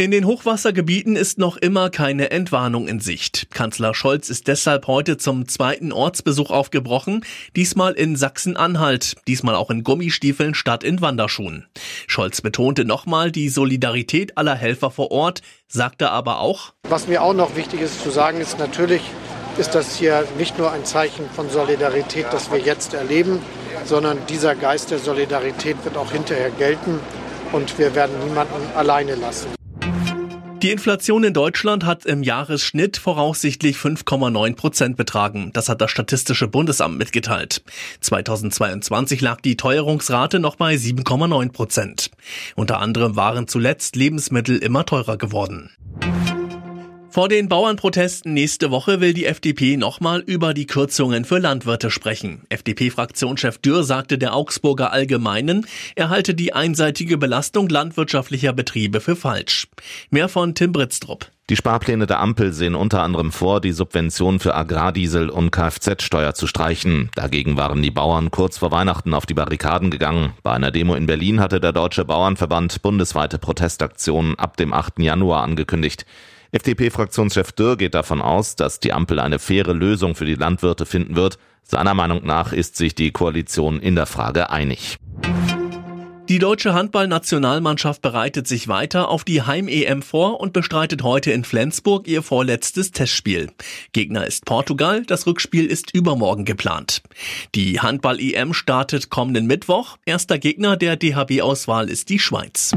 In den Hochwassergebieten ist noch immer keine Entwarnung in Sicht. Kanzler Scholz ist deshalb heute zum zweiten Ortsbesuch aufgebrochen, diesmal in Sachsen-Anhalt, diesmal auch in Gummistiefeln statt in Wanderschuhen. Scholz betonte nochmal die Solidarität aller Helfer vor Ort, sagte aber auch, was mir auch noch wichtig ist zu sagen, ist natürlich, ist das hier nicht nur ein Zeichen von Solidarität, das wir jetzt erleben, sondern dieser Geist der Solidarität wird auch hinterher gelten und wir werden niemanden alleine lassen. Die Inflation in Deutschland hat im Jahresschnitt voraussichtlich 5,9 Prozent betragen. Das hat das Statistische Bundesamt mitgeteilt. 2022 lag die Teuerungsrate noch bei 7,9 Prozent. Unter anderem waren zuletzt Lebensmittel immer teurer geworden. Vor den Bauernprotesten nächste Woche will die FDP nochmal über die Kürzungen für Landwirte sprechen. FDP-Fraktionschef Dürr sagte der Augsburger Allgemeinen, er halte die einseitige Belastung landwirtschaftlicher Betriebe für falsch. Mehr von Tim Britztrup. Die Sparpläne der Ampel sehen unter anderem vor, die Subvention für Agrardiesel und Kfz-Steuer zu streichen. Dagegen waren die Bauern kurz vor Weihnachten auf die Barrikaden gegangen. Bei einer Demo in Berlin hatte der Deutsche Bauernverband bundesweite Protestaktionen ab dem 8. Januar angekündigt. FDP-Fraktionschef Dürr geht davon aus, dass die Ampel eine faire Lösung für die Landwirte finden wird. Seiner Meinung nach ist sich die Koalition in der Frage einig. Die deutsche Handballnationalmannschaft bereitet sich weiter auf die Heim-EM vor und bestreitet heute in Flensburg ihr vorletztes Testspiel. Gegner ist Portugal, das Rückspiel ist übermorgen geplant. Die Handball-EM startet kommenden Mittwoch. Erster Gegner der DHB-Auswahl ist die Schweiz.